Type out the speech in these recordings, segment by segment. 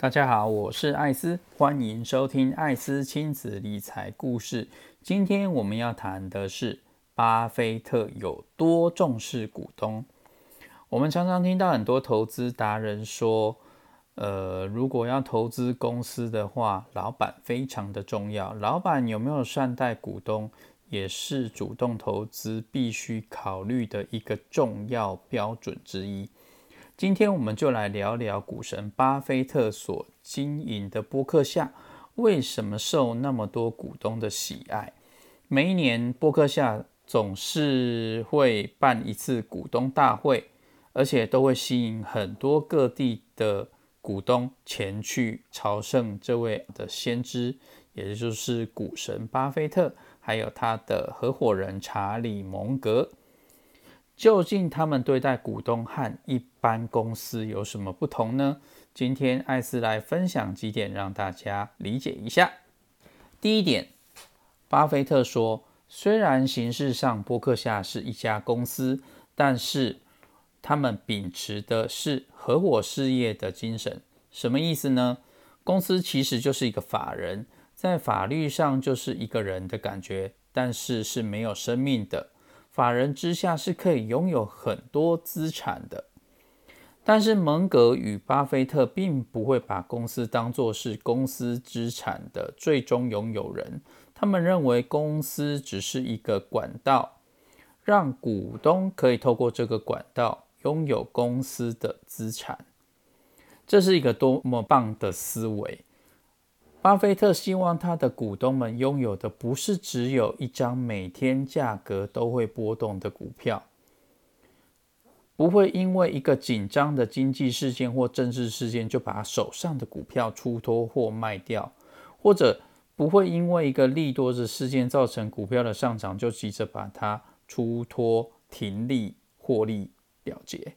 大家好，我是艾斯，欢迎收听艾斯亲子理财故事。今天我们要谈的是巴菲特有多重视股东。我们常常听到很多投资达人说，呃，如果要投资公司的话，老板非常的重要。老板有没有善待股东，也是主动投资必须考虑的一个重要标准之一。今天我们就来聊聊股神巴菲特所经营的波克夏为什么受那么多股东的喜爱。每一年，波克夏总是会办一次股东大会，而且都会吸引很多各地的股东前去朝圣这位的先知，也就是股神巴菲特，还有他的合伙人查理蒙格。究竟他们对待股东和一般公司有什么不同呢？今天艾斯来分享几点，让大家理解一下。第一点，巴菲特说，虽然形式上波克夏是一家公司，但是他们秉持的是合伙事业的精神。什么意思呢？公司其实就是一个法人，在法律上就是一个人的感觉，但是是没有生命的。法人之下是可以拥有很多资产的，但是蒙格与巴菲特并不会把公司当作是公司资产的最终拥有人。他们认为公司只是一个管道，让股东可以透过这个管道拥有公司的资产。这是一个多么棒的思维！巴菲特希望他的股东们拥有的不是只有一张每天价格都会波动的股票，不会因为一个紧张的经济事件或政治事件就把手上的股票出脱或卖掉，或者不会因为一个利多的事件造成股票的上涨就急着把它出脱停利获利了结。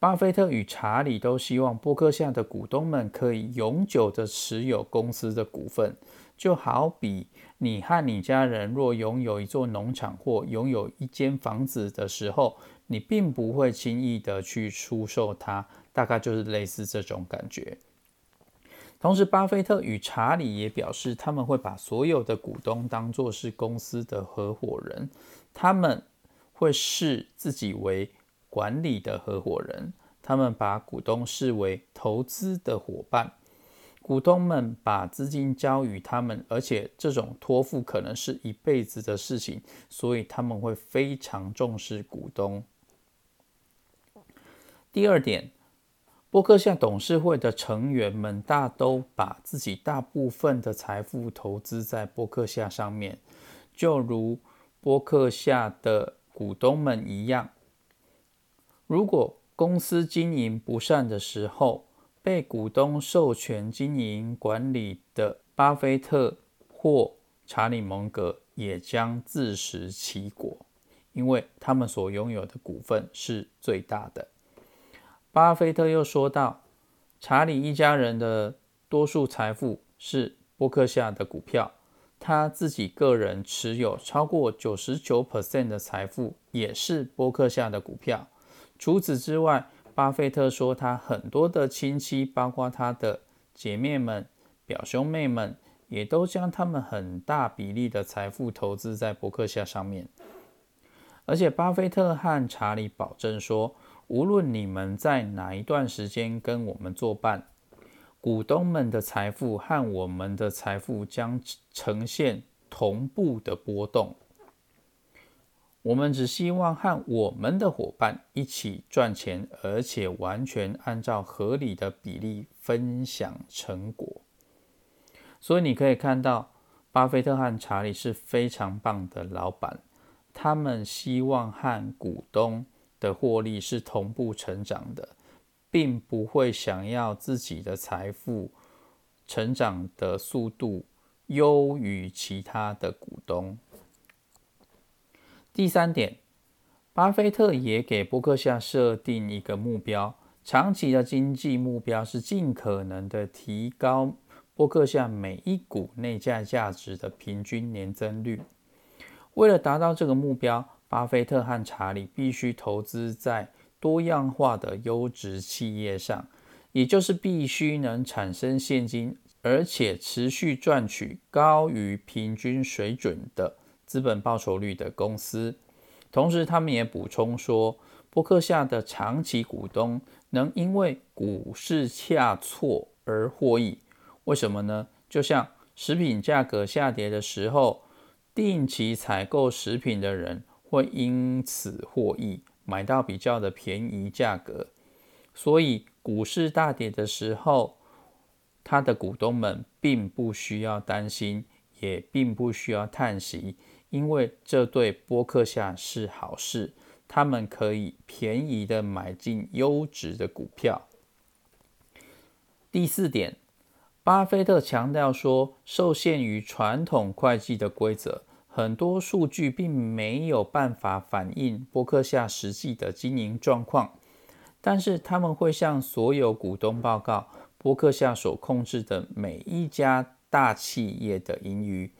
巴菲特与查理都希望波克夏的股东们可以永久的持有公司的股份，就好比你和你家人若拥有一座农场或拥有一间房子的时候，你并不会轻易的去出售它，大概就是类似这种感觉。同时，巴菲特与查理也表示，他们会把所有的股东当作是公司的合伙人，他们会视自己为。管理的合伙人，他们把股东视为投资的伙伴，股东们把资金交予他们，而且这种托付可能是一辈子的事情，所以他们会非常重视股东。第二点，波克夏董事会的成员们大都把自己大部分的财富投资在波克夏上面，就如波克夏的股东们一样。如果公司经营不善的时候，被股东授权经营管理的巴菲特或查理蒙格也将自食其果，因为他们所拥有的股份是最大的。巴菲特又说道：“查理一家人的多数财富是波克夏的股票，他自己个人持有超过九十九 percent 的财富也是波克夏的股票。”除此之外，巴菲特说，他很多的亲戚，包括他的姐妹们、表兄妹们，也都将他们很大比例的财富投资在伯克夏上面。而且，巴菲特和查理保证说，无论你们在哪一段时间跟我们作伴，股东们的财富和我们的财富将呈现同步的波动。我们只希望和我们的伙伴一起赚钱，而且完全按照合理的比例分享成果。所以你可以看到，巴菲特和查理是非常棒的老板。他们希望和股东的获利是同步成长的，并不会想要自己的财富成长的速度优于其他的股东。第三点，巴菲特也给伯克夏设定一个目标，长期的经济目标是尽可能的提高伯克夏每一股内在价值的平均年增率。为了达到这个目标，巴菲特和查理必须投资在多样化的优质企业上，也就是必须能产生现金，而且持续赚取高于平均水准的资本报酬率的公司。同时，他们也补充说，伯克夏的长期股东能因为股市下挫而获益。为什么呢？就像食品价格下跌的时候，定期采购食品的人会因此获益，买到比较的便宜价格。所以股市大跌的时候，他的股东们并不需要担心，也并不需要叹息，因为这对波克夏是好事，他们可以便宜的买进优质的股票。第四点，巴菲特强调说，受限于传统会计的规则，很多数据并没有办法反映波克夏实际的经营状况。但是他们会向所有股东报告波克夏所控制的每一家大企业的盈余，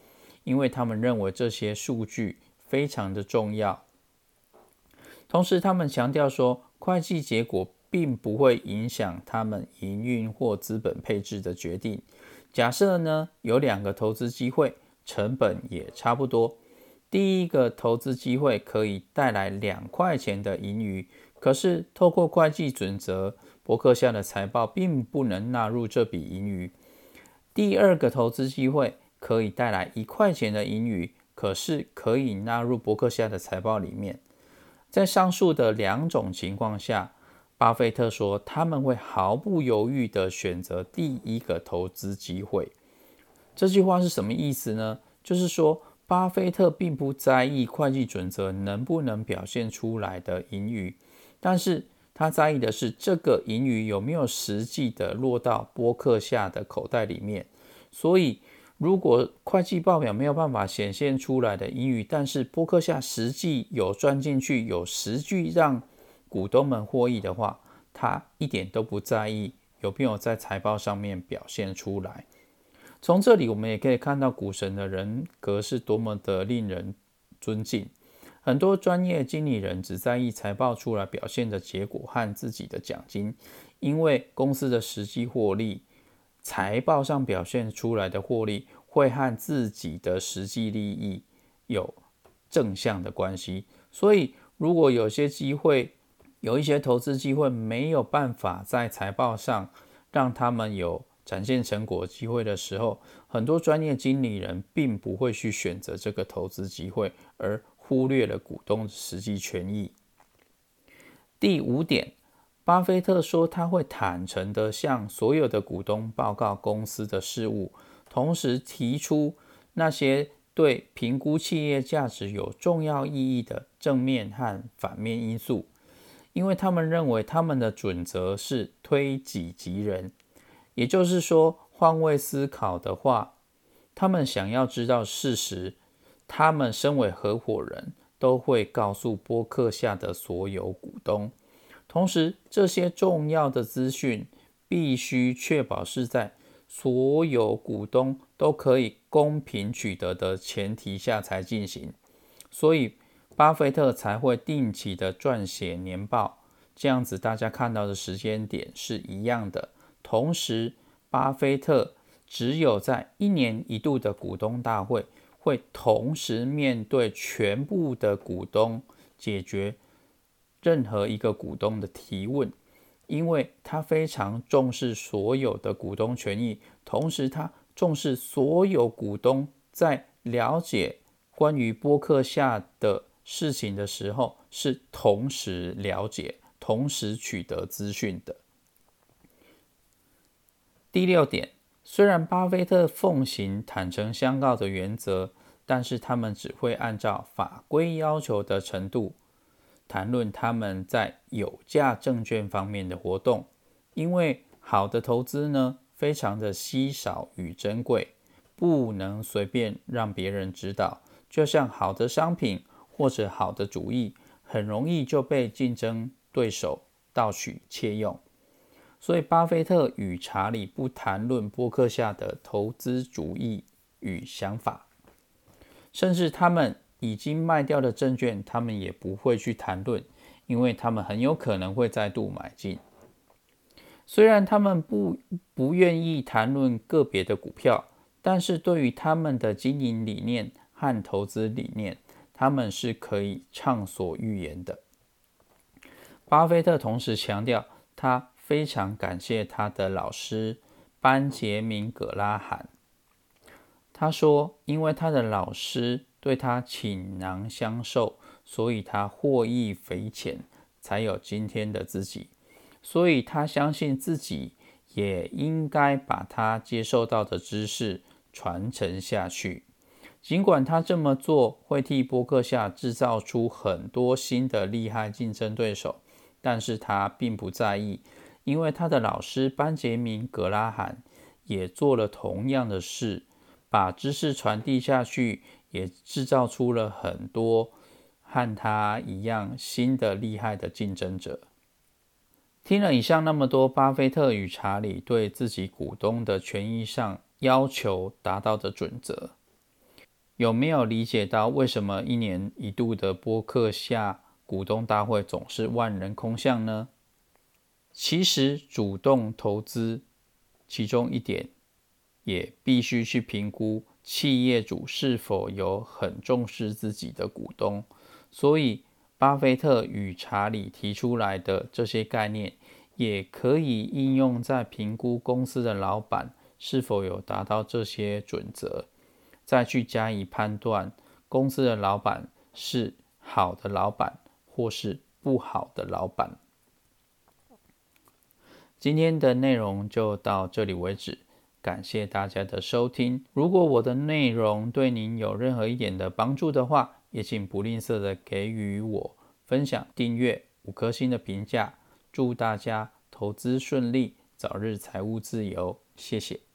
因为他们认为这些数据非常的重要。同时，他们强调说，会计结果并不会影响他们营运或资本配置的决定。假设呢，有两个投资机会，成本也差不多。第一个投资机会可以带来两块钱的盈余。可是，透过会计准则，伯克下的财报并不能纳入这笔盈余。第二个投资机会可以带来一块钱的盈余，可是可以纳入伯克夏的财报里面。在上述的两种情况下，巴菲特说他们会毫不犹豫地选择第一个投资机会。这句话是什么意思呢？就是说，巴菲特并不在意会计准则能不能表现出来的盈余。但是他在意的是这个盈余有没有实际的落到波克夏的口袋里面。所以，如果会计报表没有办法显现出来的盈余，但是波克夏实际有赚进去，有实际让股东们获益的话，他一点都不在意有没有在财报上面表现出来。从这里我们也可以看到股神的人格是多么的令人尊敬。很多专业经理人只在意财报出来表现的结果和自己的奖金，因为公司的实际获利，财报上表现出来的获利会和自己的实际利益有正向的关系。所以，如果有些机会，有一些投资机会没有办法在财报上让他们有展现成果机会的时候，很多专业经理人并不会去选择这个投资机会，而。忽略了股东实际权益。第五点，巴菲特说他会坦诚地向所有的股东报告公司的事务，同时提出那些对评估企业价值有重要意义的正面和反面因素，因为他们认为他们的准则是推己及人，也就是说，换位思考的话，他们想要知道事实。他们身为合伙人，都会告诉波克夏的所有股东。同时，这些重要的资讯必须确保是在所有股东都可以公平取得的前提下才进行。所以，巴菲特才会定期的撰写年报，这样子大家看到的时间点是一样的。同时，巴菲特只有在一年一度的股东大会。会同时面对全部的股东，解决任何一个股东的提问，因为他非常重视所有的股东权益，同时他重视所有股东在了解关于播客下的事情的时候，是同时了解、同时取得资讯的。第六点，虽然巴菲特奉行坦诚相告的原则。但是他们只会按照法规要求的程度谈论他们在有价证券方面的活动，因为好的投资呢非常的稀少与珍贵，不能随便让别人知道。就像好的商品或者好的主意，很容易就被竞争对手盗取窃用。所以，巴菲特与查理不谈论波克下的投资主义与想法。甚至他们已经卖掉的证券，他们也不会去谈论，因为他们很有可能会再度买进。虽然他们不不愿意谈论个别的股票，但是对于他们的经营理念和投资理念，他们是可以畅所欲言的。巴菲特同时强调，他非常感谢他的老师班杰明·葛拉罕。他说：“因为他的老师对他倾囊相授，所以他获益匪浅，才有今天的自己。所以他相信自己也应该把他接受到的知识传承下去。尽管他这么做会替波克夏制造出很多新的厉害竞争对手，但是他并不在意，因为他的老师班杰明·格拉罕也做了同样的事。”把知识传递下去，也制造出了很多和他一样新的厉害的竞争者。听了以上那么多，巴菲特与查理对自己股东的权益上要求达到的准则，有没有理解到为什么一年一度的播客下股东大会总是万人空巷呢？其实，主动投资其中一点。也必须去评估企业主是否有很重视自己的股东，所以巴菲特与查理提出来的这些概念，也可以应用在评估公司的老板是否有达到这些准则，再去加以判断公司的老板是好的老板或是不好的老板。今天的内容就到这里为止。感谢大家的收听。如果我的内容对您有任何一点的帮助的话，也请不吝啬的给予我分享、订阅、五颗星的评价。祝大家投资顺利，早日财务自由。谢谢。